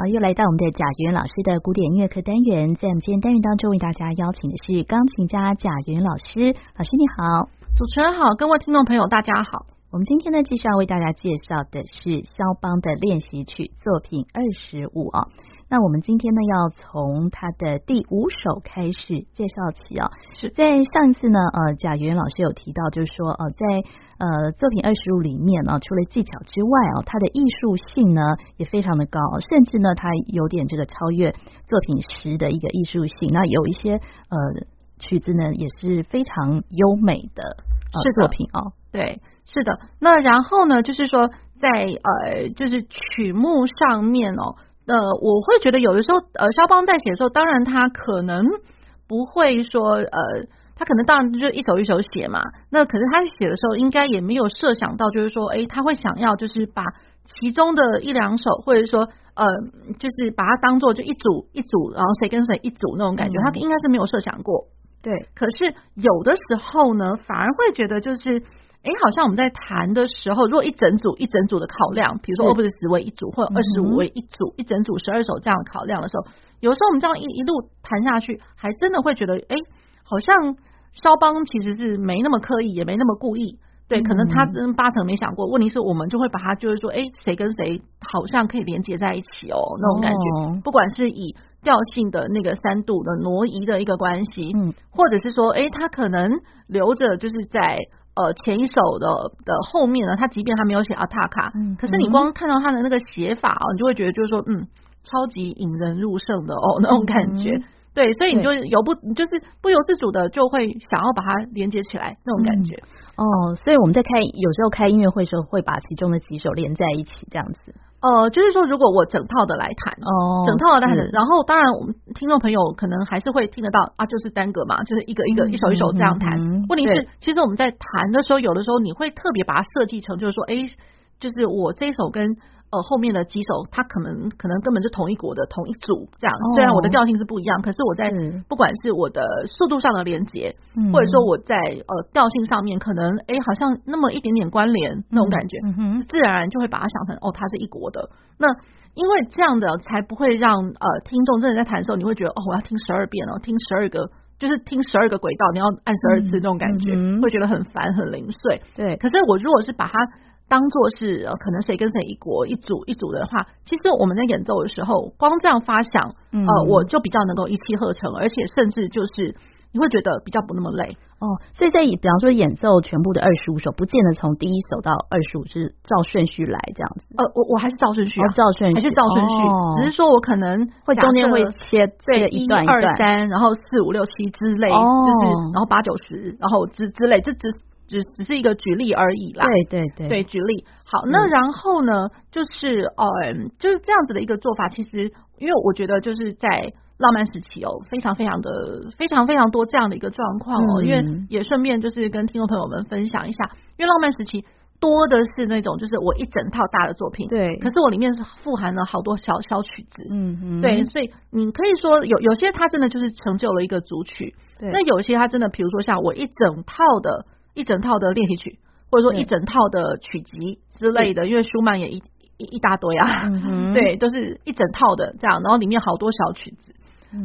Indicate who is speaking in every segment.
Speaker 1: 好，又来到我们的贾元老师的古典音乐课单元，在我们今天单元当中为大家邀请的是钢琴家贾元老师。老师你好，
Speaker 2: 主持人好，各位听众朋友大家好。
Speaker 1: 我们今天呢，继续要为大家介绍的是肖邦的练习曲作品二十五啊。那我们今天呢，要从他的第五首开始介绍起啊。
Speaker 2: 是
Speaker 1: 在上一次呢，呃，贾元老师有提到，就是说，呃，在呃作品二十五里面呢，除了技巧之外啊，它的艺术性呢也非常的高，甚至呢，它有点这个超越作品十的一个艺术性。那有一些呃曲子呢，也是非常优美的呃作品哦。
Speaker 2: 对，是的。那然后呢，就是说在呃，就是曲目上面哦。呃，我会觉得有的时候，呃，肖邦在写的时候，当然他可能不会说，呃，他可能当然就一首一首写嘛。那可是他写的时候，应该也没有设想到，就是说，哎，他会想要就是把其中的一两首，或者说，呃，就是把它当做就一组一组，然后谁跟谁一组那种感觉，他应该是没有设想过。
Speaker 1: 对，
Speaker 2: 可是有的时候呢，反而会觉得就是。哎，好像我们在谈的时候，如果一整组一整组的考量，比如说 Opus 10为一组，或者二十五为一组，一整组十二首这样考量的时候，有时候我们这样一一路谈下去，还真的会觉得，哎，好像肖邦其实是没那么刻意，也没那么故意，对，可能他真八成没想过。问题是我们就会把他就是说，哎，谁跟谁好像可以连接在一起哦，那种感觉，不管是以调性的那个三度的挪移的一个关系，嗯，或者是说，哎，他可能留着就是在。呃，前一首的的后面呢，他即便他没有写阿塔卡，嗯，可是你光看到他的那个写法哦，你就会觉得就是说，嗯，超级引人入胜的哦，那种感觉，嗯、对，所以你就由不就是不由自主的就会想要把它连接起来那种感觉，
Speaker 1: 嗯、哦，所以我们在开有时候开音乐会的时候，会把其中的几首连在一起这样子。
Speaker 2: 呃，就是说，如果我整套的来弹，哦，整套的来弹，然后当然我们听众朋友可能还是会听得到啊，就是单个嘛，就是一个一个一首一首这样弹。问题是，其实我们在弹的时候，有的时候你会特别把它设计成，就是说，哎，就是我这首跟。呃，后面的几首，它可能可能根本是同一国的同一组这样，虽然我的调性是不一样，可是我在不管是我的速度上的连接，或者说我在呃调性上面，可能哎好像那么一点点关联那种感觉，自然而然就会把它想成哦，它是一国的。那因为这样的才不会让呃听众真的在弹的时候，你会觉得哦，我要听十二遍哦，听十二个就是听十二个轨道，你要按十二次那种感觉，会觉得很烦很零碎。对，可是我如果是把它。当做是呃，可能谁跟谁一国一组一组的话，其实我们在演奏的时候，光这样发想，呃，我就比较能够一气呵成，而且甚至就是你会觉得比较不那么累
Speaker 1: 哦。所以在比方说演奏全部的二十五首，不见得从第一首到二十五是照顺序来这样子。
Speaker 2: 呃，我我还是照顺序，
Speaker 1: 照顺序
Speaker 2: 还是照顺序，只是说我可能会
Speaker 1: 中间会切这一段一
Speaker 2: 二三，然后四五六七之类，就是然后八九十，然后之之类，这只。只只是一个举例而已啦，
Speaker 1: 对对对，
Speaker 2: 对举例。好，那然后呢，就是呃，就是这样子的一个做法。其实，因为我觉得就是在浪漫时期哦，非常非常的非常非常多这样的一个状况哦。因为也顺便就是跟听众朋友们分享一下，因为浪漫时期多的是那种就是我一整套大的作品，
Speaker 1: 对。
Speaker 2: 可是我里面是富含了好多小小曲子，嗯嗯，对。所以你可以说有有些它真的就是成就了一个组曲，对。那有些它真的，比如说像我一整套的。一整套的练习曲，或者说一整套的曲集之类的，因为舒曼也一一一大堆啊，嗯、对，都是一整套的这样，然后里面好多小曲子。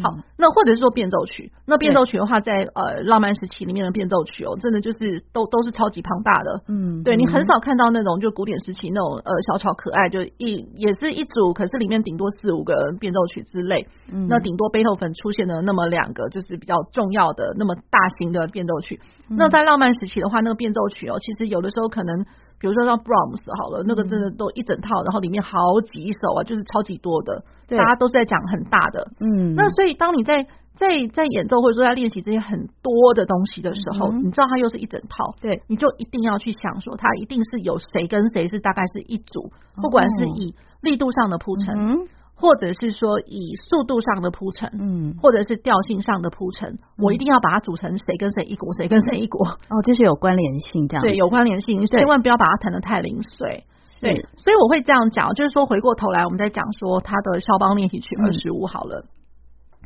Speaker 2: 好，那或者是说变奏曲，那变奏曲的话，在呃浪漫时期里面的变奏曲哦，真的就是都都是超级庞大的，嗯，对你很少看到那种就古典时期那种呃小巧可爱，就一也是一组，可是里面顶多四五个变奏曲之类，嗯，那顶多贝多芬出现的那么两个，就是比较重要的那么大型的变奏曲。那在浪漫时期的话，那个变奏曲哦，其实有的时候可能。比如说像 Brahms 好了，那个真的都一整套，然后里面好几首啊，就是超级多的，大家都在讲很大的。嗯，那所以当你在在在演奏或者说在练习这些很多的东西的时候，你知道它又是一整套，对，你就一定要去想说，它一定是有谁跟谁是大概是一组，不管是以力度上的铺陈。或者是说以速度上的铺陈，嗯，或者是调性上的铺陈，我一定要把它组成谁跟谁一国，谁跟谁一国，
Speaker 1: 哦，这是有关联性，这样。
Speaker 2: 对，有关联性，千万不要把它弹得太零碎，对，所以我会这样讲，就是说回过头来，我们再讲说他的肖邦练习曲二十五好了，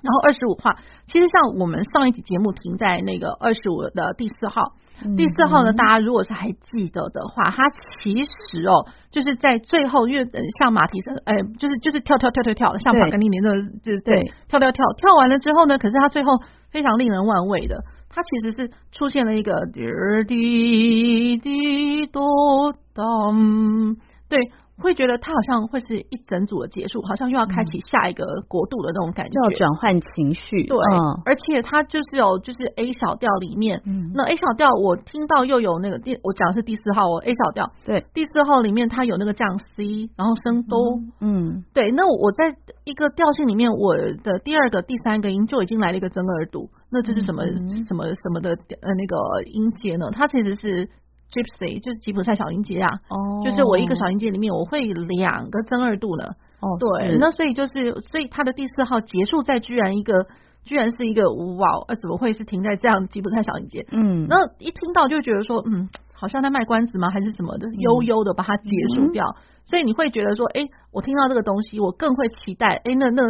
Speaker 2: 然后二十五话，其实像我们上一集节目停在那个二十五的第四号，嗯、第四号呢，大家如果是还记得的话，它其实哦，就是在最后，因为像马蹄声，哎，就是就是跳跳跳跳跳，像马格尼尼的，就是对，跳跳跳跳完了之后呢，可是它最后非常令人玩味的，它其实是出现了一个滴滴滴哆当，对。会觉得它好像会是一整组的结束，好像又要开启下一个国度的那种感觉，
Speaker 1: 要转换情绪。
Speaker 2: 对，嗯、而且它就是有就是 A 小调里面，嗯、那 A 小调我听到又有那个第我讲的是第四号哦 A 小调，
Speaker 1: 对，
Speaker 2: 第四号里面它有那个降 C，然后升哆，
Speaker 1: 嗯，
Speaker 2: 对，那我在一个调性里面，我的第二个、第三个音就已经来了一个增二度，那这是什么、嗯、什么什么的呃那个音阶呢？它其实是。Gypsy 就是吉普赛小音阶啊，哦，就是我一个小音阶里面我会两个增二度呢，哦，对，那所以就是所以它的第四号结束在居然一个居然是一个哇，呃，怎么会是停在这样吉普赛小音阶？嗯，那一听到就觉得说，嗯，好像在卖关子吗？还是什么的，悠悠的把它结束掉，嗯、所以你会觉得说，哎，我听到这个东西，我更会期待，哎，那那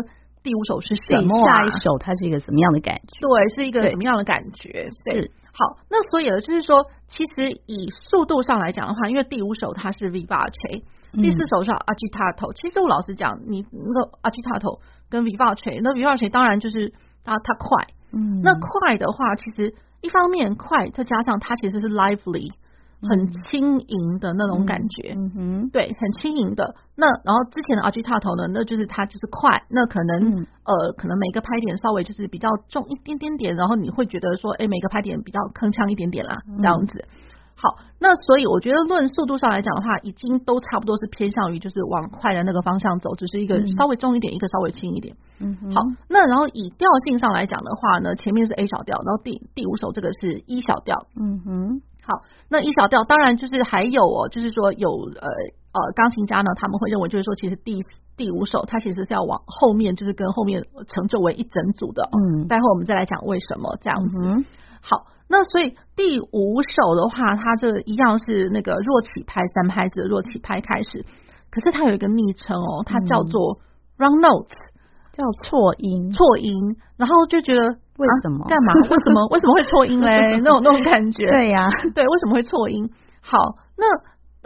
Speaker 2: 第五首是什么、啊？
Speaker 1: 下一首它是一个什么样的感觉？
Speaker 2: 对，是一个什么样的感觉？对。是好，那所以呢，就是说，其实以速度上来讲的话，因为第五首它是 vivace，第四首是 agitato。其实我老实讲，你那个 agitato 跟 vivace，那 vivace 当然就是它它快，嗯，那快的话，其实一方面快，再加上它其实是 lively。很轻盈的那种感觉，嗯哼，对，很轻盈的。那然后之前的 agitato 呢，那就是它就是快，那可能、嗯、呃，可能每个拍点稍微就是比较重一点点点，然后你会觉得说，哎，每个拍点比较铿锵一点点啦，这样子。好，那所以我觉得论速度上来讲的话，已经都差不多是偏向于就是往快的那个方向走，只是一个稍微重一点，一个稍微轻一点。嗯哼，好，那然后以调性上来讲的话呢，前面是 A 小调，然后第第五首这个是 E 小调。嗯哼。好，那一小调当然就是还有哦，就是说有呃呃钢琴家呢，他们会认为就是说，其实第第五首它其实是要往后面，就是跟后面成就为一整组的。嗯，待会我们再来讲为什么这样子。嗯、好，那所以第五首的话，它这一样是那个弱起拍三拍子的弱起拍开始，可是它有一个昵称哦，它叫做 wrong notes，
Speaker 1: 叫错音，
Speaker 2: 错音，然后就觉得。
Speaker 1: 为什么？
Speaker 2: 干、啊、嘛？为什么？为什么会错音嘞？那种那种感觉。
Speaker 1: 对呀、啊，
Speaker 2: 对，为什么会错音？好，那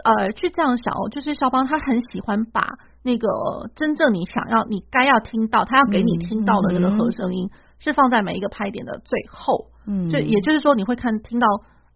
Speaker 2: 呃，去这样想哦，就是肖邦他很喜欢把那个真正你想要、你该要听到、他要给你听到的那个和声音，是放在每一个拍点的最后。嗯，就也就是说，你会看听到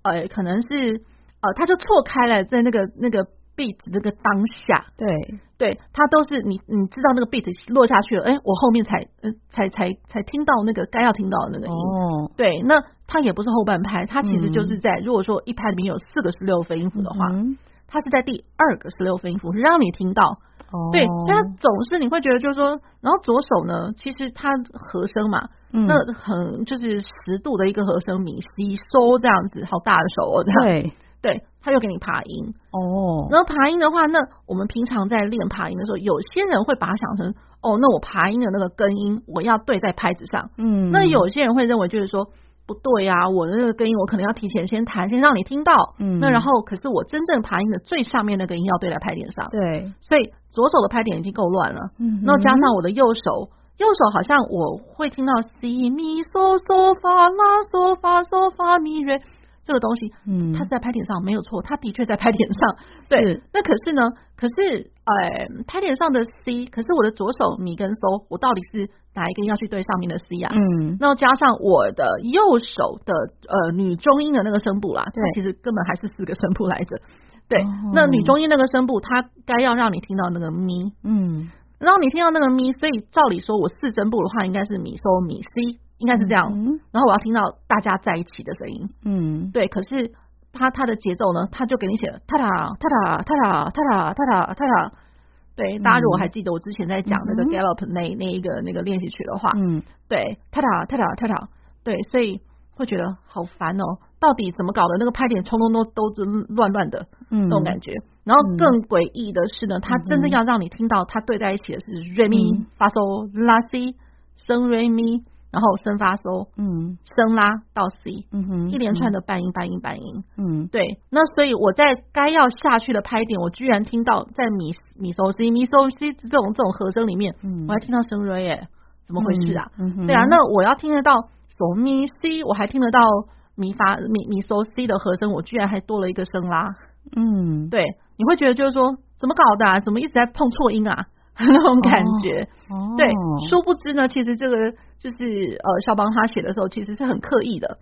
Speaker 2: 呃，可能是呃，他就错开了在那个那个。Beat 这个当下，对。对，它都是你你知道那个 beat 落下去了，哎，我后面才嗯才才才听到那个该要听到的那个音，哦，对，那它也不是后半拍，它其实就是在、嗯、如果说一拍里面有四个十六分音符的话，嗯、它是在第二个十六分音符让你听到，哦，对，所以它总是你会觉得就是说，然后左手呢，其实它和声嘛，嗯、那很就是十度的一个和声咪西收这样子，好大的手哦，这样。对。对，他就给你爬音哦。然后爬音的话，那我们平常在练爬音的时候，有些人会把它想成哦，那我爬音的那个根音我要对在拍子上。嗯，那有些人会认为就是说不对呀、啊，我的那个根音我可能要提前先弹，先让你听到。嗯，那然后可是我真正爬音的最上面那个音要对在拍点上。对，所以左手的拍点已经够乱了。嗯，那加上我的右手，右手好像我会听到 C 咪嗦嗦发拉嗦发嗦发咪瑞。这个东西，嗯，它是在拍点上没有错，它的确在拍点上，对。那可是呢，可是，呃，拍点上的 C，可是我的左手咪跟嗦，我到底是哪一个要去对上面的 C 啊？嗯，然后加上我的右手的呃女中音的那个声部啦，对，其实根本还是四个声部来着。对，哦、那女中音那个声部，它该要让你听到那个咪，嗯，然后你听到那个咪，所以照理说我四声部的话，应该是咪嗦咪 C。应该是这样，嗯、然后我要听到大家在一起的声音，嗯，对。可是他他的节奏呢，他就给你写了，哒哒哒哒哒哒哒哒哒哒哒。对，大家如果还记得我之前在讲那个 gallop 那那一个那个练习曲的话，嗯，对，哒哒哒哒哒哒，对，所以会觉得好烦哦，到底怎么搞的？那个拍点通通都都是乱乱的，嗯，那种感觉。然后更诡异的是呢，他真正要让你听到他对在一起的是 Re Mi Fa So La Si 升 Re Mi。然后升发收，嗯，升拉到 C，嗯哼，一连串的半音半音半音，嗯，对。那所以我在该要下去的拍点，我居然听到在咪咪收 C 咪收 C 这种这种和声里面，嗯，我还听到升 Re 耶，怎么回事啊？嗯，对啊，那我要听得到嗦咪 C，我还听得到咪发咪咪收 C 的和声，我居然还多了一个升拉。
Speaker 1: 嗯，
Speaker 2: 对，你会觉得就是说怎么搞的啊？怎么一直在碰错音啊？那种感觉。
Speaker 1: 哦，
Speaker 2: 对，殊不知呢，其实这个就是呃，肖邦他写的时候其实是很刻意的。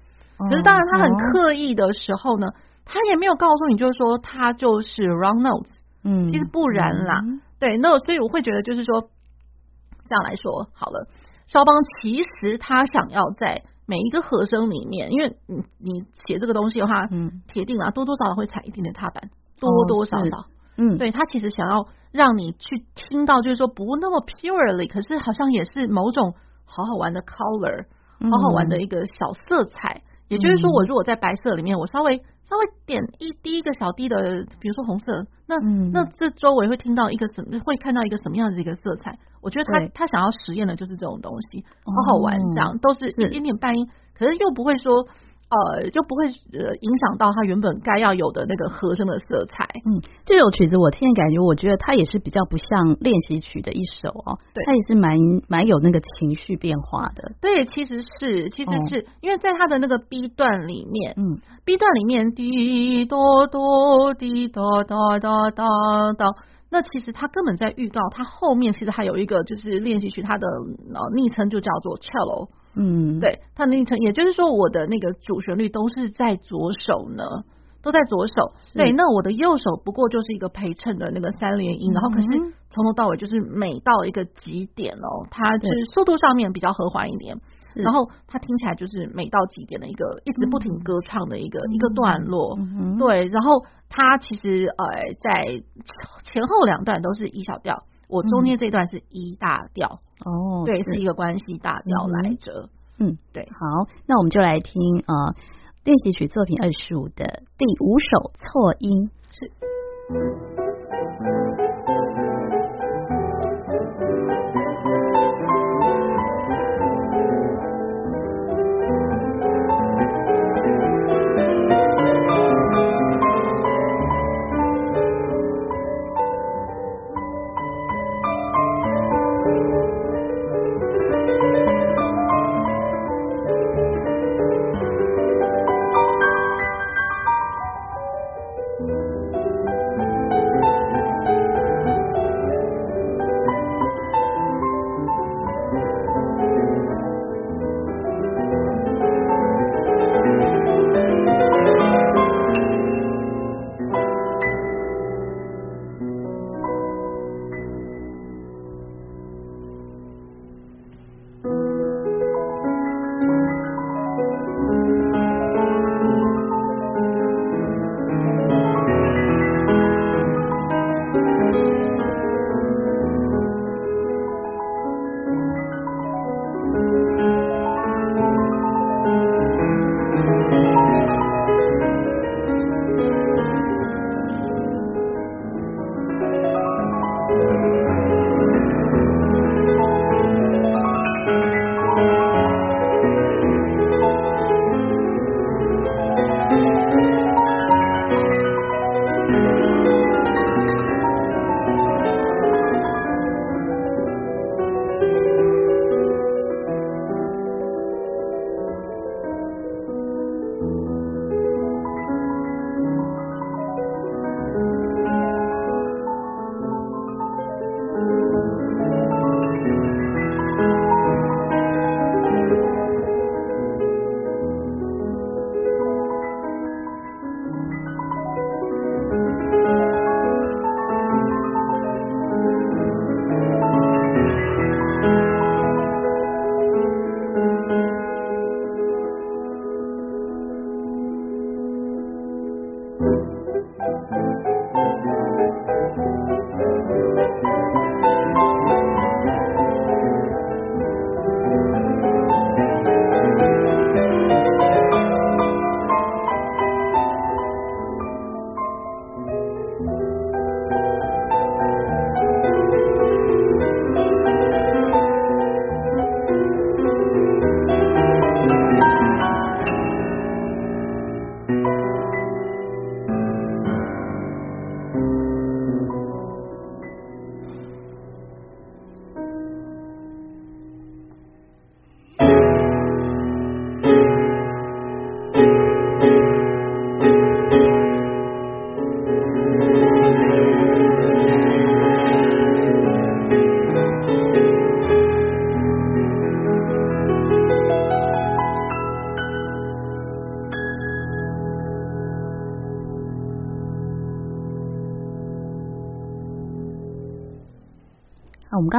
Speaker 2: 可是当然，他很刻意的时候呢，他也没有告诉你，就是说他就是 wrong notes。
Speaker 1: 嗯，
Speaker 2: 其实不然啦。嗯、对，那所以我会觉得就是说，这样来说好了，肖邦其实他想要在每一个和声里面，因为你你写这个东西的话，嗯，铁定啊，多多少少会踩一点点踏板，多多少少，
Speaker 1: 嗯，
Speaker 2: 对他其实想要让你去听到，就是说不那么 purely，可是好像也是某种好好玩的 color，好好玩的一个小色彩。也就是说，我如果在白色里面，我稍微稍微点一滴一个小滴的，比如说红色，那那这周围会听到一个什么，会看到一个什么样子一个色彩？我觉得他他想要实验的就是这种东西，好好玩，这样都是一点点半音，可是又不会说。呃，就不会呃影响到它原本该要有的那个和声的色彩。
Speaker 1: 嗯，这首曲子我听的感觉，我觉得它也是比较不像练习曲的一首哦。
Speaker 2: 对，
Speaker 1: 它也是蛮蛮有那个情绪变化的。
Speaker 2: 对，其实是，其实是、哦、因为在它的那个 B 段里面，
Speaker 1: 嗯
Speaker 2: ，B 段里面滴哆哆滴哆哆哆哆哆，那其实它根本在预告，它后面其实还有一个就是练习曲，它的呃昵称就叫做 cello。
Speaker 1: 嗯，
Speaker 2: 对，它的昵称，也就是说，我的那个主旋律都是在左手呢，都在左手。对，那我的右手不过就是一个陪衬的那个三连音，嗯、然后可是从头到尾就是每到一个极点哦，它是速度上面比较和缓一点，然后它听起来就是每到极点的一个一直不停歌唱的一个、嗯、一个段落。
Speaker 1: 嗯、
Speaker 2: 对，然后它其实呃在前后两段都是一小调。我中间这段是一大调
Speaker 1: 哦，
Speaker 2: 对，是一个关系大调来着。
Speaker 1: 嗯，
Speaker 2: 对，
Speaker 1: 好，那我们就来听啊，呃，练习曲作品二十五的第五首错音
Speaker 2: 是。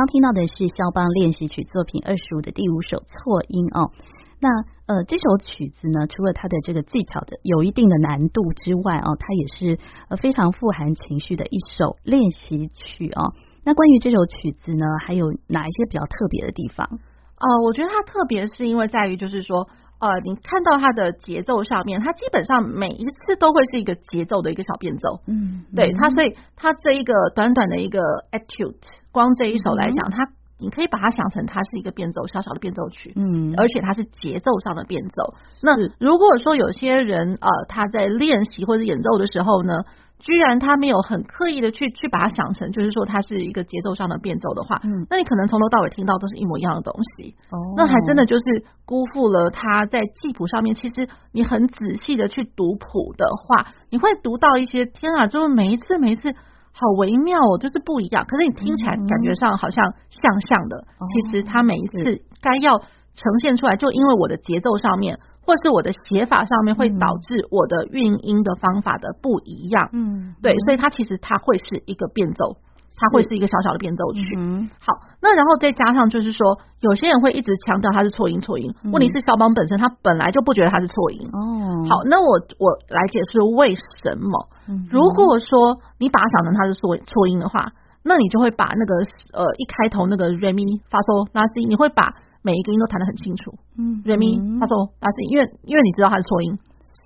Speaker 1: 听到的是肖邦练习曲作品二十五的第五首错音哦。那呃，这首曲子呢，除了它的这个技巧的有一定的难度之外哦，它也是呃非常富含情绪的一首练习曲哦。那关于这首曲子呢，还有哪一些比较特别的地方？
Speaker 2: 呃，我觉得它特别是因为在于就是说。呃，你看到它的节奏上面，它基本上每一次都会是一个节奏的一个小变奏。嗯，对它，所以它这一个短短的一个 etude，光这一首来讲，它你可以把它想成它是一个变奏，小小的变奏曲。嗯，而且它是节奏上的变奏。那如果说有些人呃他在练习或者演奏的时候呢，居然他没有很刻意的去去把它想成，就是说它是一个节奏上的变奏的话，嗯，那你可能从头到尾听到都是一模一样的东西，哦，那还真的就是辜负了他在记谱上面。其实你很仔细的去读谱的话，你会读到一些天啊，就是每一次每一次好微妙哦，就是不一样。可是你听起来感觉上好像像像的，嗯，其实他每一次该要呈现出来，就因为我的节奏上面。或是我的写法上面会导致我的运音的方法的不一样，嗯，对，所以它其实它会是一个变奏，它会是一个小小的变奏曲。嗯，好，那然后再加上就是说，有些人会一直强调它是错音错音，问题是肖邦本身他本来就不觉得它是错音。哦，好，那我我来解释为什么。如果说你把它想成它是错错音的话，那你就会把那个呃一开头那个 re mi fa sol la si，你会把。每一个音都弹得很清楚，嗯，re mi fa sol la si，因为因为你知道它是错音，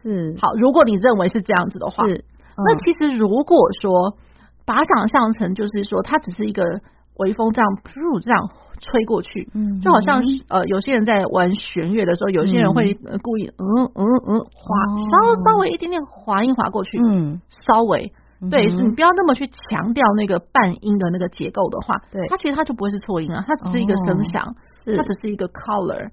Speaker 2: 是。好。如果你认为是这样子的话，是、嗯、那其实如果说把它想象成就是说它只是一个微风这样噗这样吹过去，嗯，就好像呃有些人在玩弦乐的时候，有些人会故意嗯嗯嗯滑稍稍微一点点滑音滑过去，嗯，稍微。对，是你不要那么去强调那个半音的那个结构的话，对，它其实它就不会是错音啊，它只是一个声响，它只是一个 color。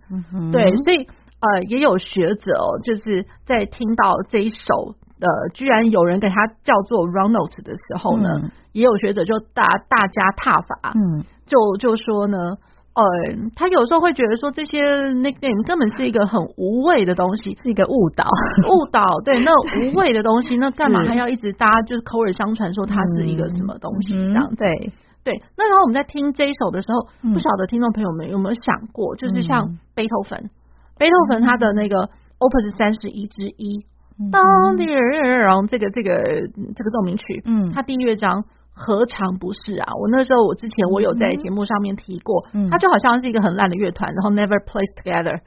Speaker 2: 对，所以呃，也有学者哦，就是在听到这一首呃，居然有人给它叫做 wrong note 的时候呢，嗯、也有学者就大大加挞伐，嗯，就就说呢。呃，他有时候会觉得说这些 nickname 根本是一个很无谓的东西，是一个误导，误导。对，那无谓的东西，那干嘛还要一直大家就是口耳相传说它是一个什么东西这样子？对对。那然后我们在听这一首的时候，不晓得听众朋友们有没有想过，就是像贝多芬，贝多芬他的那个 Opus 三十一之一，当然后这个这个这个奏鸣曲，嗯，他第一乐章。何尝不是啊！我那时候，我之前我有在节目上面提过，嗯，它就好像是一个很烂的乐团，然后 never placed together。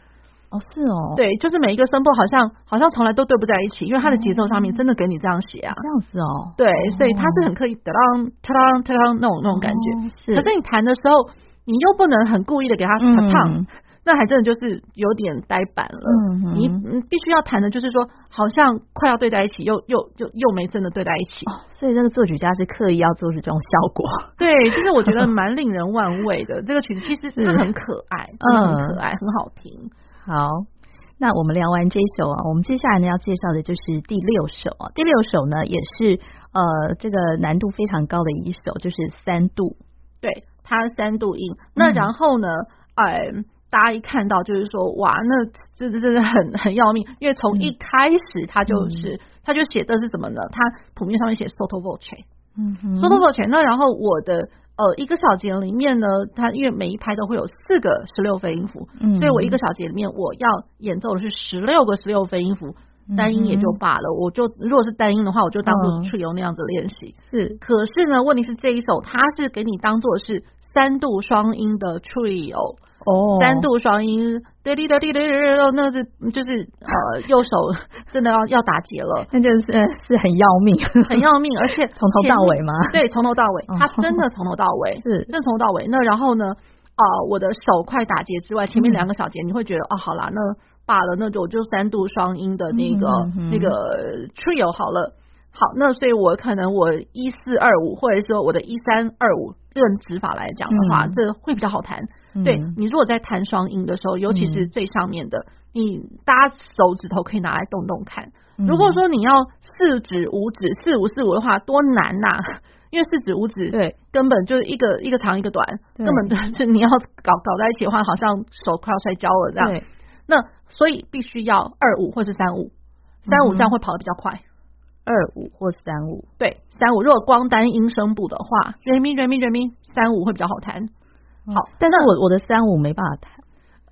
Speaker 2: 哦，是哦，对，就是每一个声部好像好像从来都对不在一起，因为他的节奏上面真的给你这样写啊，这样子哦，对，所以他是很刻意的当哒当哒当那种那种感觉，是。可是你弹的时候，你又不能很故意的给它唱。那还真的就是有点呆板了。嗯，你你必须要弹的，就是说，好像快要对在一起，又又又又没真的对在一起。哦，所以那个作曲家是刻意要做出这种效果。对，就是我觉得 蛮令人玩味的。这个曲子其实是很可爱，嗯，很可爱，很好听。
Speaker 1: 好，那我们聊完这一首啊，我们接下来呢要介绍的就是第六首啊。第六首呢也是呃这个难度非常高的一首，就是三度。
Speaker 2: 对，它三度音。那然后呢，哎、嗯。大家一看到就是说，哇，那这这真的很很要命，因为从一开始他就是、嗯、他就写的是什么呢？他谱面上面写 sotto voce，嗯，sotto voce。那然后我的呃一个小节里面呢，它因为每一拍都会有四个十六分音符，嗯，所以我一个小节里面我要演奏的是十六个十六分音符，单音也就罢了，我就如果是单音的话，我就当做 trio 那样子练习。是，可是呢，问题是这一首它是给你当做是三度双音的 trio。哦，三度双音，滴滴滴滴滴，那是就是呃，右手 真的要要打结了，
Speaker 1: 那就是是很要命，
Speaker 2: 很要命，而且
Speaker 1: 从头到尾吗？
Speaker 2: 对，从头到尾，他真的从头到尾，是，真的从头到尾。那然后呢，啊、呃，我的手快打结之外，前面两个小节你会觉得，哦，好啦，那罢了，那就我就三度双音的那个、嗯、那个 trio 好了。好，那所以我可能我一四二五，或者说我的一三二五，用指法来讲的话，嗯、这会比较好弹。嗯、对，你如果在弹双音的时候，尤其是最上面的，你搭手指头可以拿来动动看。嗯、如果说你要四指五指四五四五的话，多难呐、啊！因为四指五指对，根本就是一个一个长一个短，根本就你要搞搞在一起的话，好像手快要摔跤了这样。那所以必须要二五或是三五，三五这样会跑得比较快。
Speaker 1: 二五或三五，
Speaker 2: 对，三五。如果光单音声部的话，re mi re mi re mi，三五会比较好弹。好，
Speaker 1: 但是我我的三五没办法弹。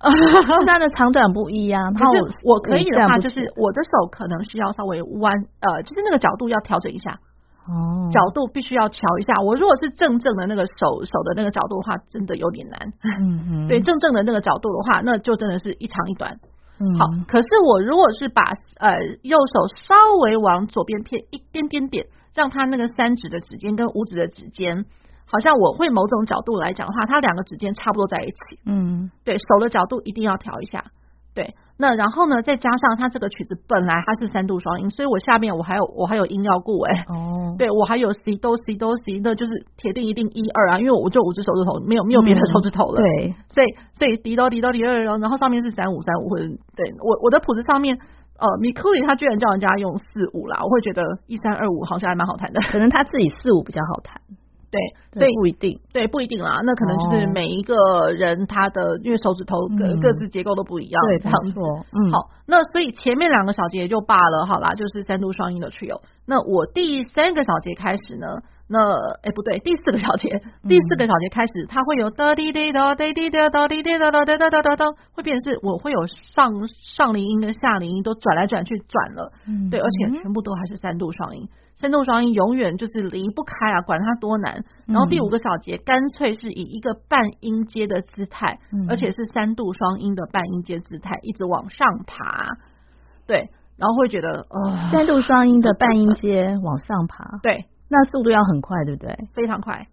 Speaker 1: 它的长短不一样，
Speaker 2: 可是我可以的话，就是我的手可能需要稍微弯，呃，就是那个角度要调整一下，哦，角度必须要调一下。我如果是正正的那个手手的那个角度的话，真的有点难。嗯嗯，对，正正的那个角度的话，那就真的是一长一短。嗯，好，可是我如果是把呃右手稍微往左边偏一点点点，让它那个三指的指尖跟五指的指尖。好像我会某种角度来讲的话，它两个指尖差不多在一起。嗯，对手的角度一定要调一下。对，那然后呢，再加上它这个曲子本来它是三度双音，所以我下面我还有我还有音要顾哎。哦，对我还有 C 哆 C 哆 C，那就是铁定一定一二啊，因为我就五只手指头，没有没有别的手指头了。嗯、对，所以所以滴哆滴哆滴二，然后上面是三五三五或者对我我的谱子上面，呃，米库里他居然叫人家用四五啦，我会觉得一三二五好像还蛮好弹的，
Speaker 1: 可能他自己四五比较好弹。
Speaker 2: 对，所以
Speaker 1: 不一定，
Speaker 2: 对，不一定啦。那可能就是每一个人他的，因为手指头各各自结构都不一样，
Speaker 1: 对，这样说。嗯，
Speaker 2: 好，那所以前面两个小节就罢了，好啦，就是三度双音的 trio。那我第三个小节开始呢，那哎不对，第四个小节，第四个小节开始，它会有哒滴滴哒滴滴哒哒滴滴哒哒哒哒哒哒，会变成是我会有上上林音跟下林音都转来转去转了，对，而且全部都还是三度双音。三度双音永远就是离不开啊，管它多难。然后第五个小节干脆是以一个半音阶的姿态，嗯、而且是三度双音的半音阶姿态，一直往上爬。对，然后会觉得，哦，
Speaker 1: 三度双音的半音阶往上爬，
Speaker 2: 对，
Speaker 1: 那速度要很快，对不对？
Speaker 2: 非常快。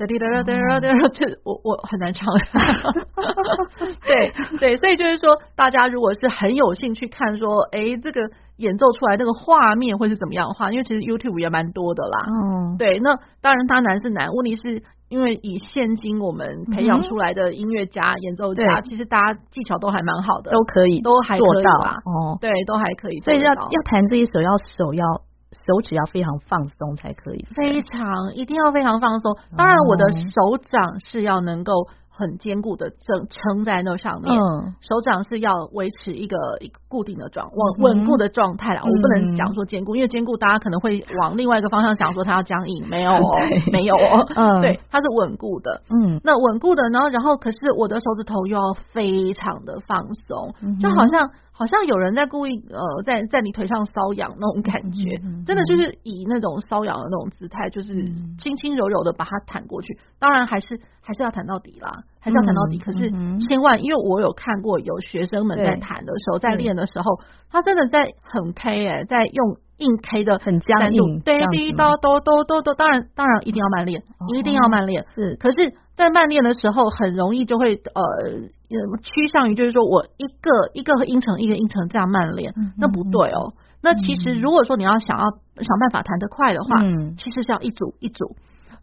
Speaker 2: 哒滴哒哒哒哒，这我我很难唱。对对，所以就是说，大家如果是很有兴趣看说，哎，这个演奏出来那个画面会是怎么样的话，因为其实 YouTube 也蛮多的啦。嗯，对，那当然它难是难，问题是因为以现今我们培养出来的音乐家、演奏家，其实大家技巧都还蛮好的，
Speaker 1: 都可以，
Speaker 2: 都还
Speaker 1: 做到
Speaker 2: 哦。对，都还可以。
Speaker 1: 所以要要弹这一首，要手要。手指要非常放松才可以，
Speaker 2: 非常一定要非常放松。当然，我的手掌是要能够。很坚固的撑撑在那上面，嗯，手掌是要维持一个一个固定的状稳稳固的状态啦。我不能讲说坚固，因为坚固大家可能会往另外一个方向想，说它要僵硬，没有哦，没有哦，嗯，对，它是稳固的，嗯，那稳固的，然后然后可是我的手指头又要非常的放松，就好像好像有人在故意呃在在你腿上搔痒那种感觉，真的就是以那种搔痒的那种姿态，就是轻轻柔柔的把它弹过去，当然还是还是要弹到底啦。还是要弹到底，可是千万，因为我有看过有学生们在弹的时候，在练的时候，他真的在很 K 哎，在用硬 K 的
Speaker 1: 很僵硬，
Speaker 2: 对，第一刀都都都都，当然当然一定要慢练，一定要慢练。是，可是，在慢练的时候，很容易就会呃趋向于就是说我一个一个音程一个音程这样慢练，那不对哦。那其实如果说你要想要想办法弹得快的话，其实是要一组一组。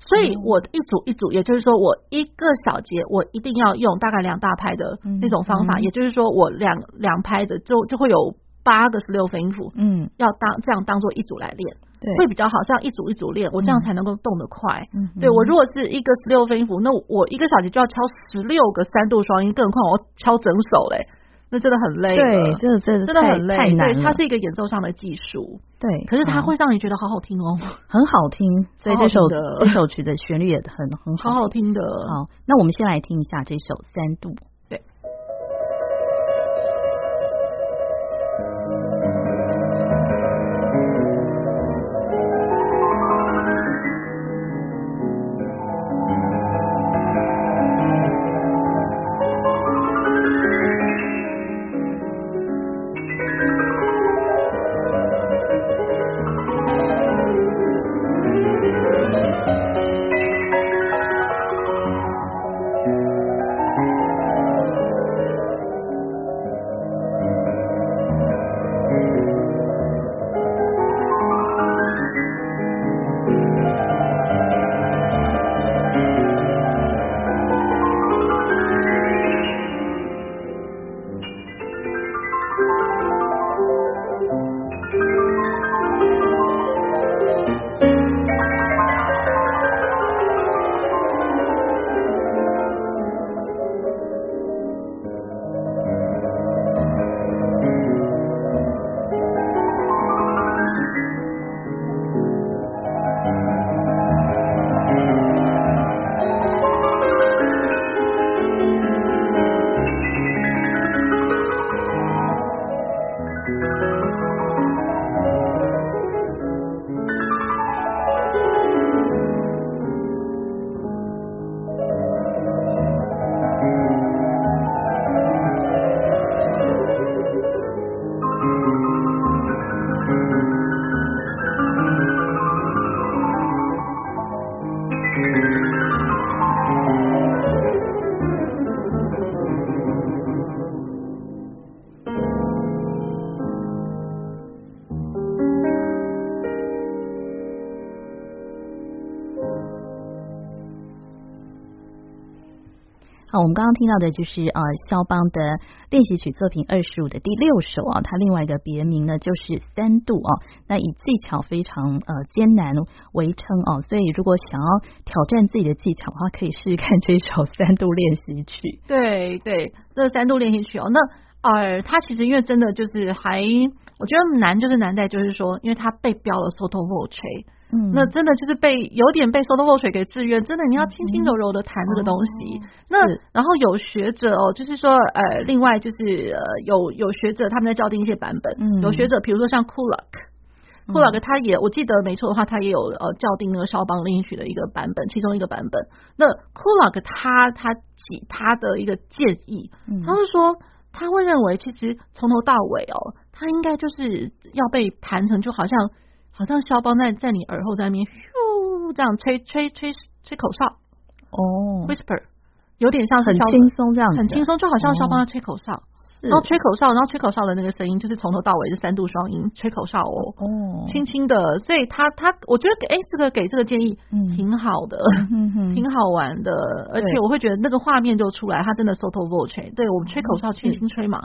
Speaker 2: 所以我一组一组，也就是说，我一个小节我一定要用大概两大拍的那种方法，也就是说，我两两拍的就就会有八个十六分音符，嗯，要当这样当做一组来练，对，会比较好，像一组一组练，我这样才能够动得快。嗯，对我如果是一个十六分音符，那我一个小节就要敲十六个三度双音，更何况我敲整首嘞。那真的很累，
Speaker 1: 对，真的真的
Speaker 2: 真的很累，对，它是一个演奏上的技术，
Speaker 1: 对，
Speaker 2: 可是它会让你觉得好好听哦，
Speaker 1: 很好听，所以这首的。这首曲的旋律也很很好，
Speaker 2: 好好听的。
Speaker 1: 好，那我们先来听一下这首三度。我们刚刚听到的就是呃肖邦的练习曲作品二十五的第六首啊，它另外一个别名呢就是三度啊，那以技巧非常呃艰难为称啊，所以如果想要挑战自己的技巧的话，可以试试看这首三度练习曲。
Speaker 2: 对对，这三度练习曲哦，那呃，它其实因为真的就是还，我觉得难就是难在就是说，因为它被标了 sotto voce。嗯，那真的就是被有点被 sotto voce 给制约，真的你要轻轻柔柔的弹这个东西。那然后有学者哦，就是说呃，另外就是呃，有有学者他们在校订一些版本，嗯、有学者比如说像 Kullak，Kullak 他也我记得没错的话，他也有呃校订那个肖邦练习曲的一个版本，其中一个版本。那 Kullak 他他给他的一个建议，他是说他会认为其实从头到尾哦，他应该就是要被弹成就好像。好像肖邦在在你耳后在那边咻这样吹吹吹吹口哨。
Speaker 1: 哦
Speaker 2: ，whisper。有点像是
Speaker 1: 很轻松这样，
Speaker 2: 很轻松，就好像肖邦在吹口哨，然后吹口哨，然后吹口哨的那个声音就是从头到尾是三度双音吹口哨哦，哦，轻轻的，所以他他我觉得哎，这个给这个建议挺好的，挺好玩的，而且我会觉得那个画面就出来，他真的 sotto voce，对我们吹口哨轻轻吹嘛。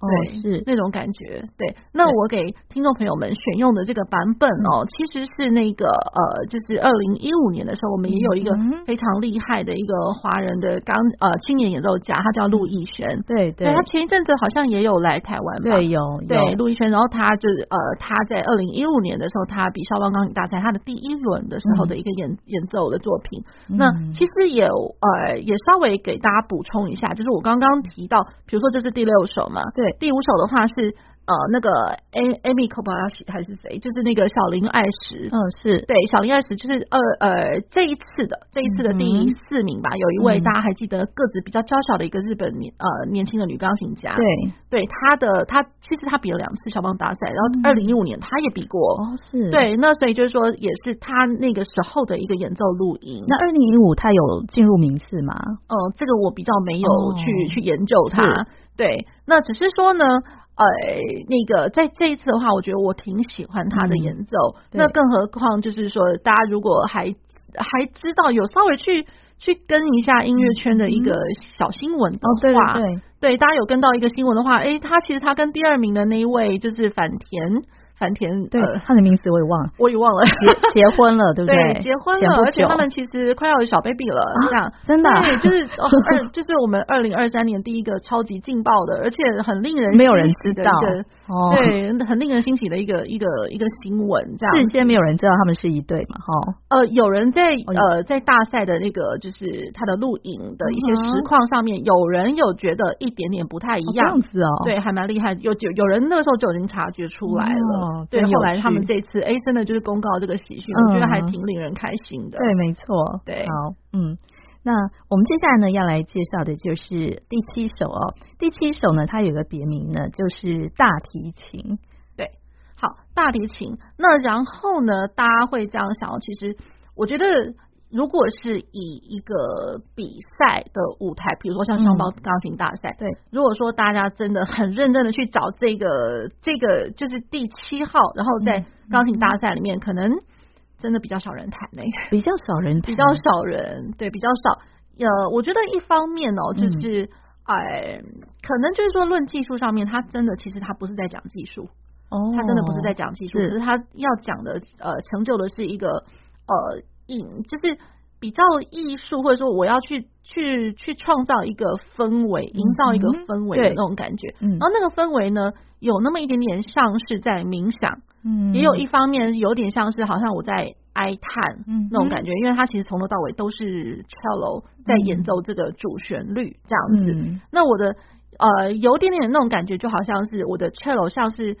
Speaker 2: 对，是那种感觉。对，那我给听众朋友们选用的这个版本哦，其实是那个呃，就是二零一五年的时候，我们也有一个非常厉害的一个华人的钢呃青年演奏家，他叫陆逸轩。对对，他前一阵子好像也有来台湾吧？对，有对陆逸轩。然后他就是呃，他在二零一五年的时候，他比肖邦钢琴大赛他的第一轮的时候的一个演演奏的作品。那其实也呃也稍微给大家补充一下，就是我刚刚提到，比如说这是第六首嘛？对。第五首的话是。呃，那个 Amy Kobayashi 还是谁？就是那个小林爱实。嗯，是对，小林爱实就是呃呃这一次的这一次的第四名吧。有一位大家还记得个子比较娇小的一个日本年呃年轻的女钢琴家。对对，她的她其实她比了两次小邦大赛，然后二零一五年她也比过。哦，是。对，那所以就是说也是她那个时候的一个演奏录音。
Speaker 1: 那二零一五她有进入名次吗？
Speaker 2: 呃，这个我比较没有去去研究她。对，那只是说呢。呃，那个在这一次的话，我觉得我挺喜欢他的演奏。嗯、那更何况就是说，大家如果还还知道有稍微去去跟一下音乐圈的一个小新闻的话，嗯、对，对，对，对，大家有跟到一个新闻的话，哎，他其实他跟第二名的那一位就是反田。繁田，对，
Speaker 1: 他的名字我也忘了，
Speaker 2: 我也忘了。
Speaker 1: 结结婚了，对不对？
Speaker 2: 对，结婚了，而且他们其实快要有小 baby 了，这样
Speaker 1: 真的，
Speaker 2: 对，就是 二，就是我们二零二三年第一个超级劲爆的，而且很令人
Speaker 1: 没有人知道，
Speaker 2: 对，很令人欣喜的一个一个一个新闻，这样。
Speaker 1: 事先没有人知道他们是一对嘛？哈，
Speaker 2: 呃，有人在呃在大赛的那个就是他的录影的一些实况上面，有人有觉得一点点不太一样，这样子哦，对，还蛮厉害，有有有人那个时候就已经察觉出来了。对，后来他们这次哎，真的就是公告这个喜讯，我觉得还挺令人开心的。
Speaker 1: 对，没错。对，好，嗯，那我们接下来呢要来介绍的就是第七首哦。第七首呢，它有个别名呢，就是大提琴。
Speaker 2: 对，好，大提琴。那然后呢，大家会这样想，其实我觉得。如果是以一个比赛的舞台，比如说像双胞钢琴大赛，嗯，对，如果说大家真的很认真的去找这个这个就是第七号，然后在钢琴大赛里面，可能真的比较少人弹呢，
Speaker 1: 比较少人，
Speaker 2: 比较少人，对，比较少。呃，我觉得一方面哦，就是哎，嗯，可能就是说论技术上面，他真的其实他不是在讲技术，哦，他真的不是在讲技术，可是，是他要讲的呃，成就的是一个呃。就是比较艺术，或者说我要去去去创造一个氛围，营造一个氛围的那种感觉。嗯、然后那个氛围呢，有那么一点点像是在冥想，嗯，也有一方面有点像是好像我在哀叹那种感觉，嗯、因为他其实从头到尾都是 cello 在演奏这个主旋律这样子。嗯、那我的呃有点点那种感觉，就好像是我的 cello 像是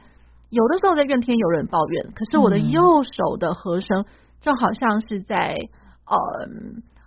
Speaker 2: 有的时候在怨天尤人抱怨，可是我的右手的和声。就好像是在，呃，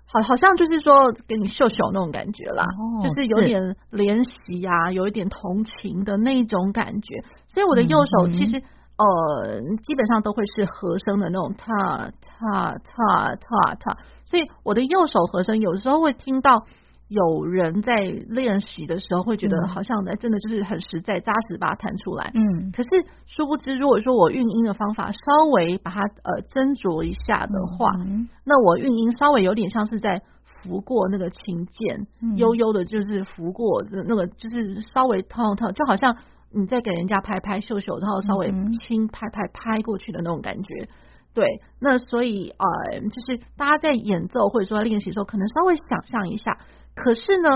Speaker 2: 好，好像就是说给你秀秀那种感觉啦，哦、就是有点怜惜呀，有一点同情的那种感觉。所以我的右手其实，呃、嗯，基本上都会是和声的那种，踏踏踏踏踏。所以我的右手和声有时候会听到。有人在练习的时候会觉得好像真的就是很实在扎实把它弹出来，嗯，可是殊不知，如果说我运音的方法稍微把它呃斟酌一下的话，嗯、那我运音稍微有点像是在拂过那个琴键，嗯、悠悠的，就是拂过那个，就是稍微烫烫，就好像你在给人家拍拍秀秀，然后稍微轻拍拍拍过去的那种感觉。对，那所以呃，就是大家在演奏或者说在练习的时候，可能稍微想象一下。可是呢，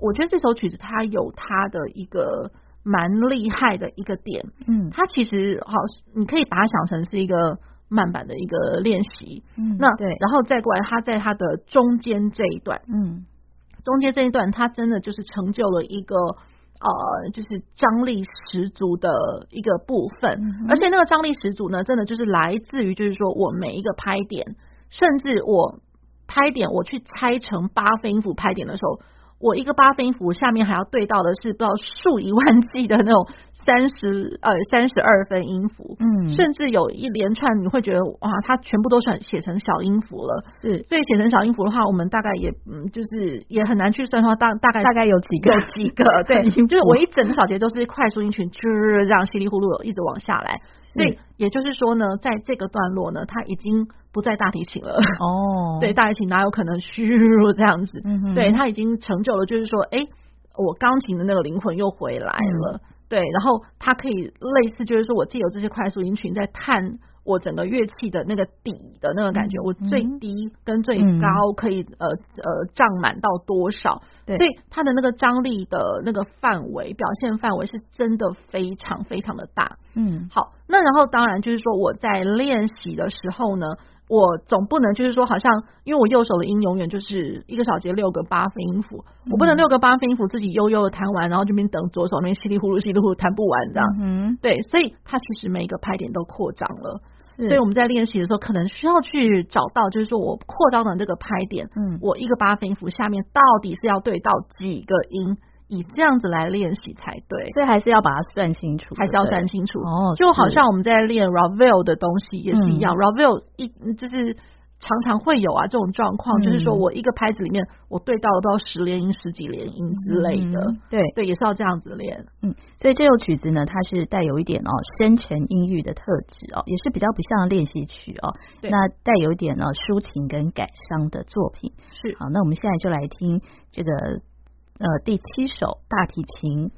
Speaker 2: 我觉得这首曲子它有它的一个蛮厉害的一个点，嗯，它其实好，你可以把它想成是一个慢板的一个练习，嗯，那对，然后再过来，它在它的中间这一段，嗯，中间这一段，它真的就是成就了一个。呃，就是张力十足的一个部分，嗯、而且那个张力十足呢，真的就是来自于，就是说我每一个拍点，甚至我拍点，我去拆成八分音符拍点的时候。我一个八分音符下面还要对到的是不知道数以万计的那种三十呃三十二分音符，嗯，甚至有一连串你会觉得哇，它全部都算写成小音符了，是，所以写成小音符的话，我们大概也嗯就是也很难去算说大大概
Speaker 1: 大概有几个。
Speaker 2: 有几个，对，就是我一整个小节都是快速音群，就是这样稀里糊涂一直往下来，所以也就是说呢，在这个段落呢，它已经。不在大提琴了。哦，对，大提琴哪有可能虚弱这样子？嗯哼，对，它已经成就了，就是说，哎，我钢琴的那个灵魂又回来了，嗯、对，然后它可以类似，就是说我借由这些快速音群在探我整个乐器的那个底的那个感觉，嗯、我最低跟最高可以、嗯、呃呃胀满到多少？对，所以它的那个张力的那个范围表现范围是真的非常非常的大。嗯，好，那然后当然就是说我在练习的时候呢。我总不能就是说，好像因为我右手的音永远就是一个小节六个八分音符，嗯、我不能六个八分音符自己悠悠的弹完，然后这边等左手那边稀里呼噜稀里呼噜弹不完这样。嗯，对，所以它其实每一个拍点都扩张了，是所以我们在练习的时候可能需要去找到，就是说我扩张的这个拍点，嗯，我一个八分音符下面到底是要对到几个音。以这样子来练习才对，
Speaker 1: 所以还是要把它算清楚，
Speaker 2: 还是要算清楚哦。就好像我们在练 Ravel 的东西也是一样，嗯，Ravel 一就是常常会有啊这种状况，嗯、就是说我一个拍子里面我对到了都要十连音、十几连音之类的，嗯、对对，也是要这样子练。
Speaker 1: 嗯，所以这首曲子呢，它是带有一点哦深沉音域的特质哦，也是比较不像练习曲哦。那带有一点呢抒情跟感伤的作品是。好，那我们现在就来听这个。呃，第七首大提琴。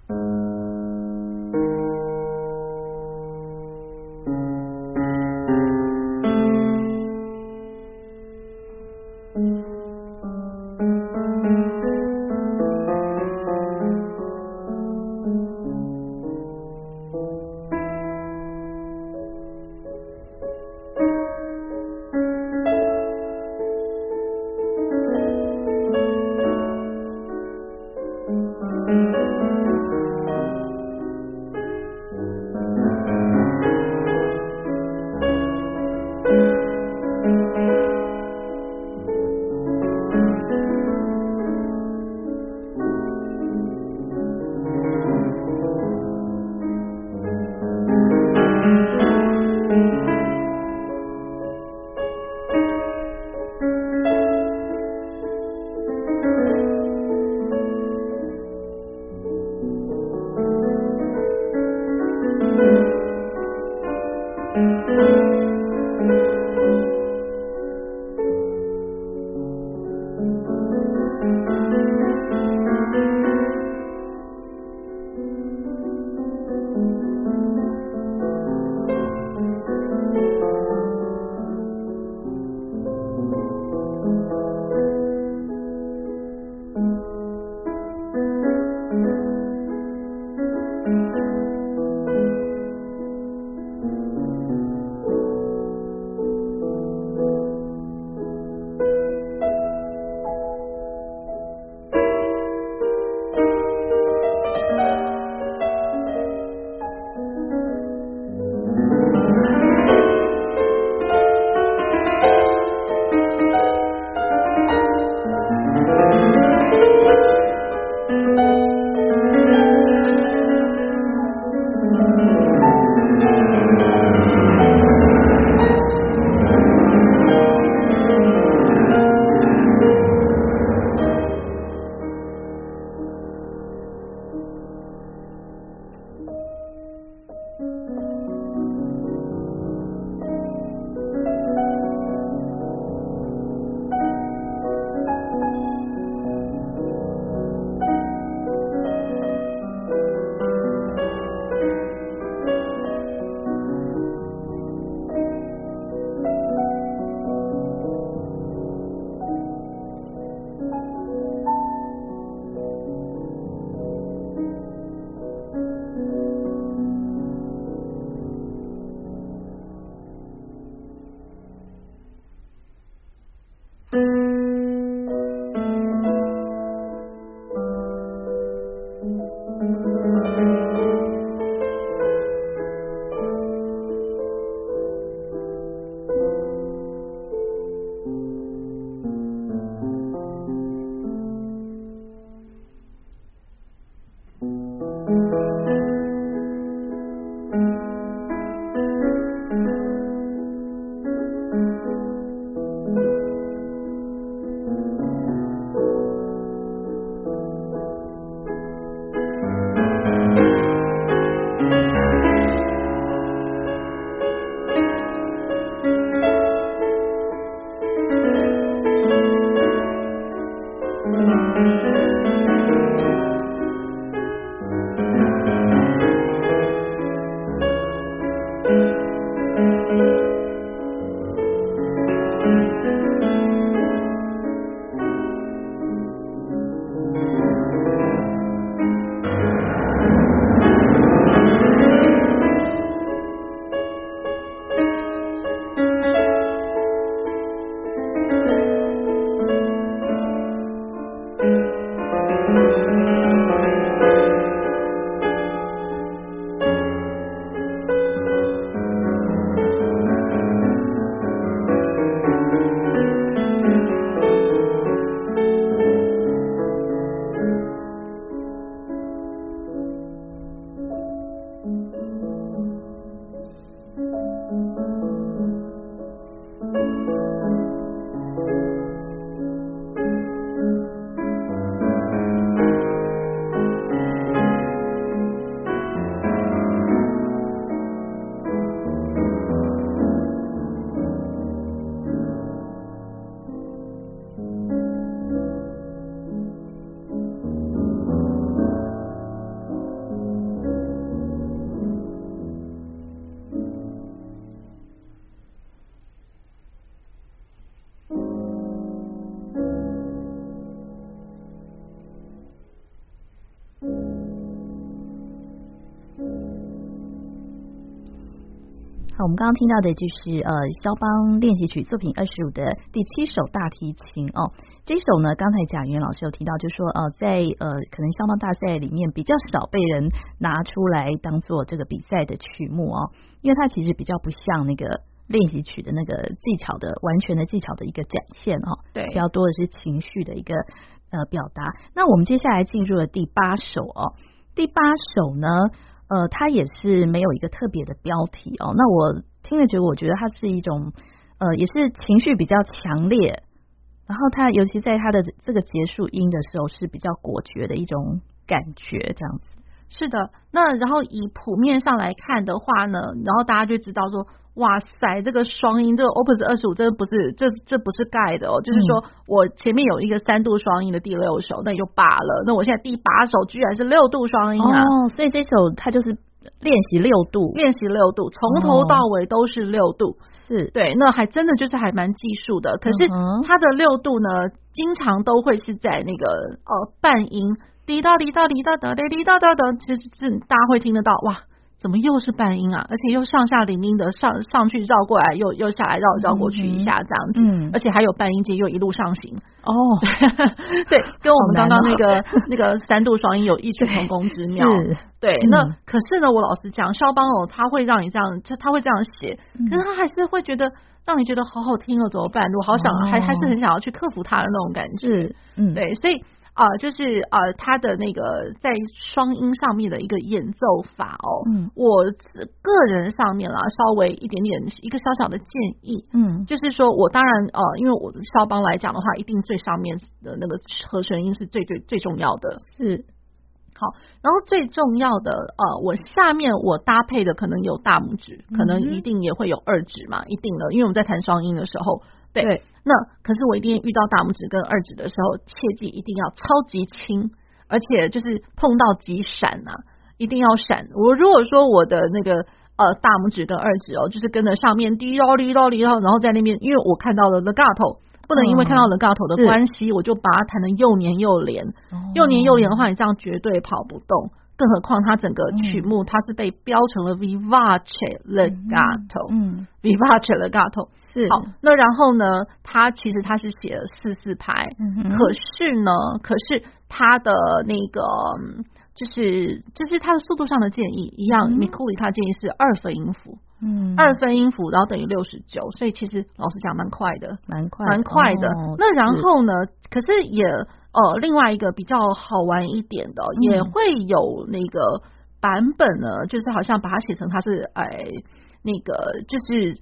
Speaker 1: 好，我们刚刚听到的就是呃，肖邦练习曲作品二十五的第七首大提琴哦。这首呢，刚才贾云老师有提到，就是说呃，在呃，可能肖邦大赛里面比较少被人拿出来当做这个比赛的曲目哦，因为它其实比较不像那个练习曲的那个技巧的完全的技巧的一个展现哦，
Speaker 2: 对，
Speaker 1: 比较多的是情绪的一个呃表达。那我们接下来进入了第八首哦，第八首呢。呃，它也是没有一个特别的标题哦。那我听了之后，我觉得它是一种呃，也是情绪比较强烈，然后它尤其在它的这个结束音的时候是比较果决的一种感觉，这样子。
Speaker 2: 是的，那然后以谱面上来看的话呢，然后大家就知道说。哇塞，这个双音，这个 Opus 二十五，这个不是，这这不是盖的哦。就是说我前面有一个三度双音的第六首，那也就罢了。那我现在第八首居然是六度双音啊！
Speaker 1: 哦，所以这首它就是练习六度，
Speaker 2: 练习六度，从头到尾都是六度。
Speaker 1: 是
Speaker 2: 对，那还真的就是还蛮技术的。可是它的六度呢，经常都会是在那个呃半音，滴答滴答滴答答滴答答答，其实是大家会听得到哇。怎么又是半音啊？而且又上下零音的上上去绕过来，又又下来绕绕过去一下这样子，嗯，而且还有半音阶又一路上行。哦，对，跟我们刚刚那个、哦、那个三度双音有异曲同工之妙。对，嗯、那可是呢，我老实讲，肖邦哦，他会让你这样，他他会这样写，可是他还是会觉得让你觉得好好听了，怎么办？我好想、哦、还还是很想要去克服他的那种感
Speaker 1: 觉，嗯，
Speaker 2: 对，所以。啊、呃，就是呃，他的那个在双音上面的一个演奏法哦，嗯，我个人上面啦，稍微一点点一个小小的建议，嗯，就是说我当然呃，因为我肖邦来讲的话，一定最上面的那个和弦音是最最最重要的，
Speaker 1: 是。
Speaker 2: 好，然后最重要的呃，我下面我搭配的可能有大拇指，可能一定也会有二指嘛，一定的，因为我们在弹双音的时候。对，对，那可是我一定遇到大拇指跟二指的时候，切记一定要超级轻，而且就是碰到即闪啊，一定要闪。我如果说我的那个呃大拇指跟二指哦，就是跟着上面滴哒滴哒滴哒，然后在那边，因为我看到了 legato，不能因为看到 legato 的关系，我就把它弹得又黏又连。又黏又连的话，你这样绝对跑不动。更何况它整个曲目它是被标成了 vivace legato，嗯，vivace legato 是。好。那然后呢，它其实它是写了四四拍，嗯，可是呢，可是它的那个就是就是它的速度上的建议一样，Mikuli 他建议是二分音符，嗯，二分音符，然后等于六十九，所以其实老实讲蛮快的，
Speaker 1: 蛮快，
Speaker 2: 蛮快的。那然后呢，可是也。呃，另外一个比较好玩一点的，嗯、也会有那个版本呢，就是好像把它写成它是哎，那个就是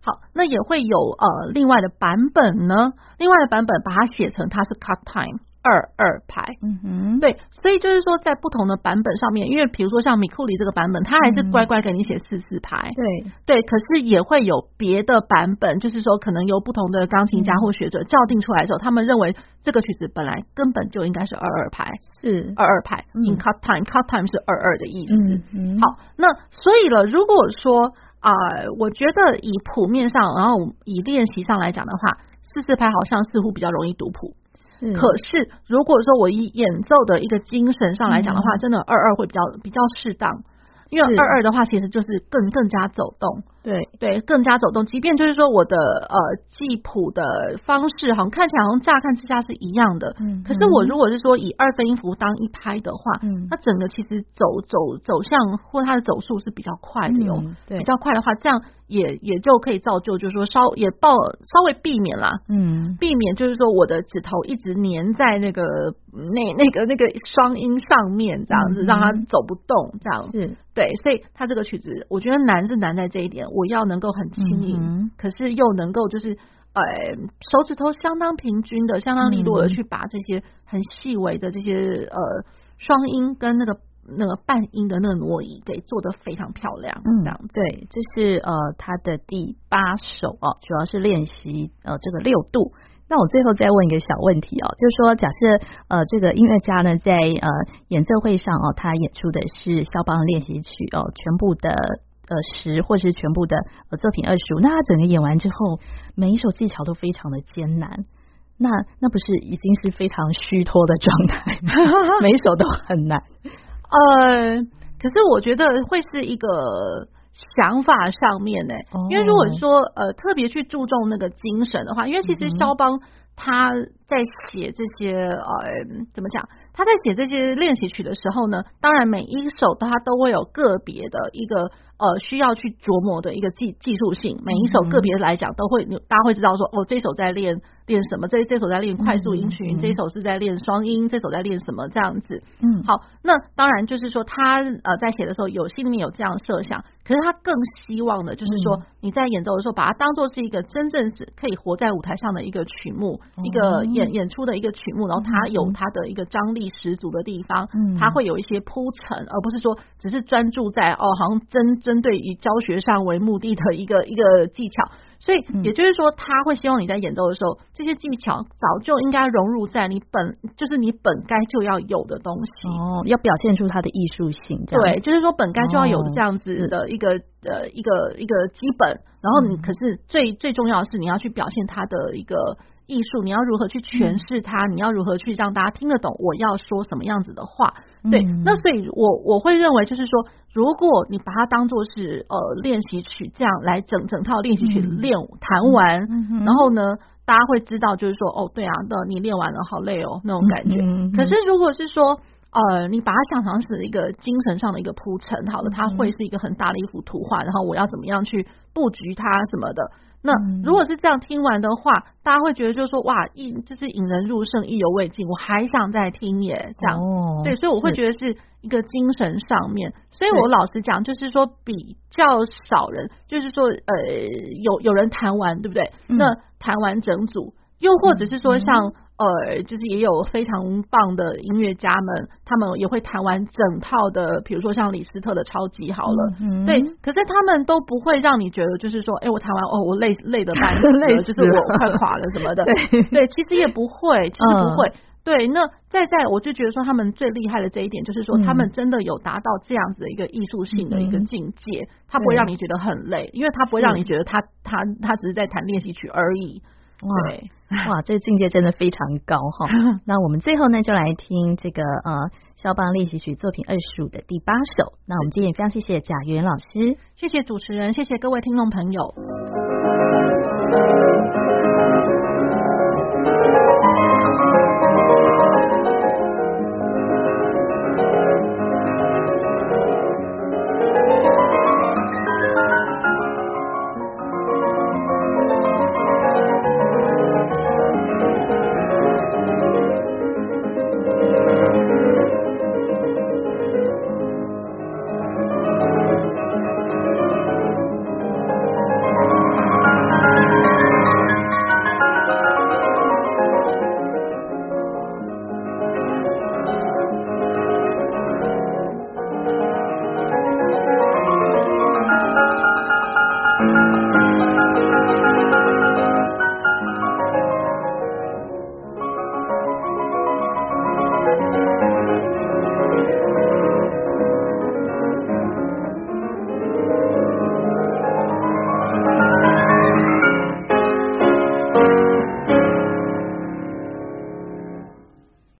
Speaker 2: 好，那也会有呃另外的版本呢，另外的版本把它写成它是 cut time。二二拍，嗯哼，对，所以就是说，在不同的版本上面，因为比如说像米库里这个版本，他还是乖乖给你写四四拍，
Speaker 1: 对。
Speaker 2: 对，可是也会有别的版本，就是说可能由不同的钢琴家或学者校定出来的时候，他们认为这个曲子本来根本就应该是二二拍，
Speaker 1: 是。二
Speaker 2: 二拍，in cut time，cut time 是二二的意思。好，那所以了，如果说啊，我觉得以谱面上，然后以练习上来讲的话，四四拍好像似乎比较容易读谱。可是，如果说我以演奏的一个精神上来讲的话，嗯、真的二二会比较比较适当，因为二二的话其实就是更更加走动。对对，更加走动。即便就是说我的呃记谱的方式，好像看起来好像乍看之下是一样的，嗯，可是我如果是说以二分音符当一拍的话，嗯，它整个其实走走走向或它的走速是比较快的哟，嗯，对，比较快的话，这样也也就可以造就，就是说稍也报稍微避免啦，嗯，避免就是说我的指头一直粘在那个那那个那个双音上面，这样子，嗯，让它走不动，这样是。对，所以他这个曲子，我觉得难是难在这一点，我要能够很轻盈，嗯、可是又能够就是呃手指头相当平均的、相当利落的去把这些很细微的这些呃双音跟那个那个半音的那个挪移给做得非常漂亮。嗯，这样
Speaker 1: 对，这是呃他的第八首哦，主要是练习呃这个六度。那我最后再问一个小问题哦，就是说，假设呃这个音乐家呢在呃演奏会上哦，他演出的是肖邦练习曲哦，全部的呃十或是全部的呃作品二十五，那他整个演完之后，每一首技巧都非常的艰难，那那不是已经是非常虚脱的状态吗？每一首都很难。
Speaker 2: 呃，可是我觉得会是一个想法上面呢、欸。哦、因为如果说呃特别去注重那个精神的话，因为其实肖邦他在写这些呃怎么讲？他在写这些练习曲的时候呢，当然每一首他都会有个别的一个呃需要去琢磨的一个技技术性，每一首个别来讲都会，大家会知道说哦，这首在练练什么，这这首在练快速音群，这首是在练双音，这首在练什么这样子。嗯，好，那当然就是说他呃在写的时候有心里面有这样设想，可是他更希望的就是说你在演奏的时候把它当做是一个真正是可以活在舞台上的一个曲目，一个演演出的一个曲目，然后它有它的一个张力。十足的地方，嗯，它会有一些铺陈，而不是说只是专注在哦，好像针针对以教学上为目的的一个一个技巧。所以也就是说，他会希望你在演奏的时候，这些技巧早就应该融入在你本，就是你本该就要有的东西
Speaker 1: 哦，要表现出它的艺术性。
Speaker 2: 对，就是说本该就要有的这样子的一个呃一个一个基本，然后你可是最最重要的是你要去表现它的一个。艺术，你要如何去诠释它？嗯、你要如何去让大家听得懂我要说什么样子的话？嗯、对，那所以我我会认为，就是说，如果你把它当做是呃练习曲这样来整整套练习曲练弹完，嗯、然后呢，大家会知道，就是说，哦，对啊，那你练完了好累哦那种感觉。嗯、可是如果是说，呃，你把它想成是一个精神上的一个铺陈，好了，它会是一个很大的一幅图画，然后我要怎么样去布局它什么的。那如果是这样听完的话，大家会觉得就是说哇，一就是引人入胜，意犹未尽，我还想再听耶，这样。哦，对，所以我会觉得是一个精神上面。所以我老实讲，就是说比较少人，就是说呃，有有人弹完，对不对？那弹完整组，又或者是说像。呃，就是也有非常棒的音乐家们，他们也会弹完整套的，比如说像李斯特的超级好了，嗯、对。可是他们都不会让你觉得就是说，哎，我弹完哦，我累累的半死，累了就是我快垮了什么的。对，对，其实也不会，其实不会。嗯、对，那再再，我就觉得说他们最厉害的这一点，就是说他们真的有达到这样子的一个艺术性的一个境界，他不会让你觉得很累，因为他不会让你觉得他他他只是在弹练习曲而已。对。哇，这个境界真的非常高哈！那我们最后呢，就来听这个呃肖邦练习曲作品二十五的第八首。那我们今天也非常谢谢贾元老师，谢谢主持人，谢谢各位听众朋友。